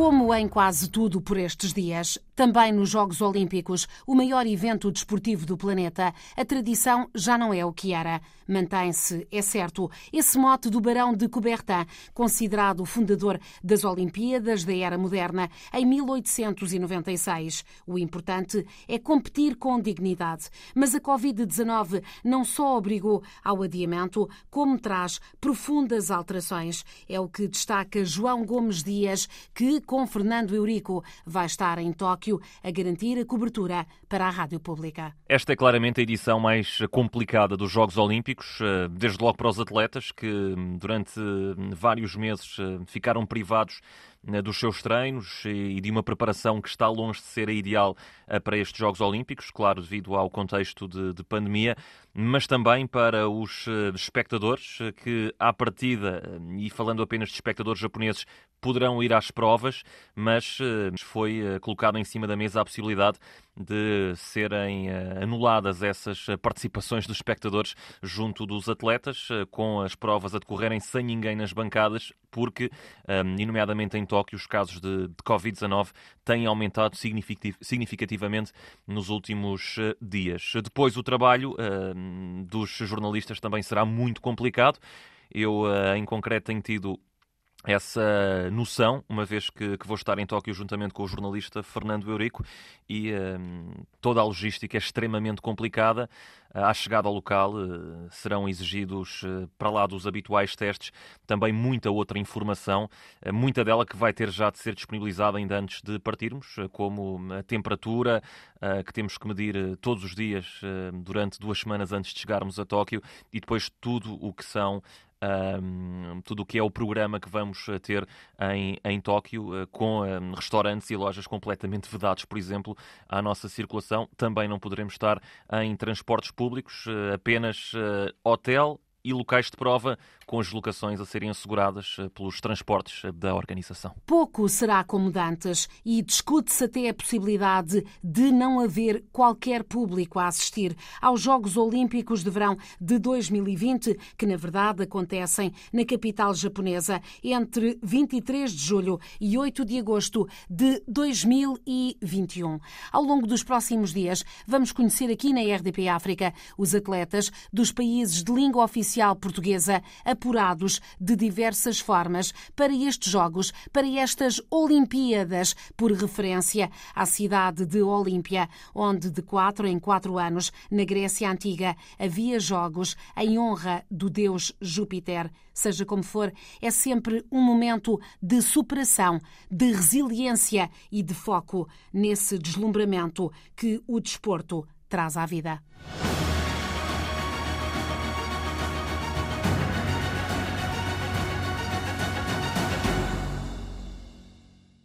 Como em quase tudo por estes dias, também nos Jogos Olímpicos, o maior evento desportivo do planeta, a tradição já não é o que era. Mantém-se, é certo, esse mote do Barão de Coubertin, considerado o fundador das Olimpíadas da Era Moderna em 1896. O importante é competir com dignidade. Mas a Covid-19 não só obrigou ao adiamento, como traz profundas alterações. É o que destaca João Gomes Dias, que, com Fernando Eurico, vai estar em Tóquio a garantir a cobertura para a Rádio Pública. Esta é claramente a edição mais complicada dos Jogos Olímpicos, eh, desde logo para os atletas que hum, durante hum, vários meses eh, ficaram privados né, dos seus treinos e de uma preparação que está longe de ser a ideal eh, para estes Jogos Olímpicos, claro, devido ao contexto de, de pandemia, mas também para os eh, espectadores eh, que, à partida, e falando apenas de espectadores japoneses, poderão ir às provas, mas foi colocada em cima da mesa a possibilidade de serem anuladas essas participações dos espectadores junto dos atletas, com as provas a decorrerem sem ninguém nas bancadas, porque, nomeadamente em Tóquio, os casos de, de Covid-19 têm aumentado significativamente nos últimos eh, dias. Depois, o trabalho dos jornalistas também será muito complicado. Eu, uh, em concreto, tenho tido essa noção, uma vez que, que, vou estar em Tóquio juntamente com o jornalista Fernando Eurico e um, toda a logística é extremamente complicada. À chegada ao local uh, serão exigidos, uh, para lá dos habituais testes, também muita outra informação, uh, muita dela que vai ter já de ser disponibilizada ainda antes de partirmos, como a temperatura que temos que medir todos os dias durante duas semanas antes de chegarmos a Tóquio e depois tudo o que são um, tudo o que é o programa que vamos eh, ter em, em Tóquio, uh, com um, restaurantes e lojas completamente vedados, por exemplo, à nossa circulação. Também não poderemos estar em transportes públicos, uh, apenas hotel e locais de prova com as locações a serem asseguradas eh, pelos transportes eh, da organização. Pouco será como dantes e discute-se até a possibilidade de não haver qualquer público a assistir aos Jogos Olímpicos de Verão de 2020, que na verdade acontecem na capital japonesa entre 23 de julho e 8 de agosto de 2021. Ao longo dos próximos dias, vamos conhecer aqui na RDP África os atletas dos países de língua oficial portuguesa apurados de diversas formas para estes Jogos, para estas Olimpíadas, por referência à cidade de Olímpia, onde de quatro em quatro anos, na Grécia Antiga, havia Jogos em honra do deus Júpiter. Seja como for, é sempre um momento de superação, de resiliência e de foco nesse deslumbramento que o desporto traz à vida.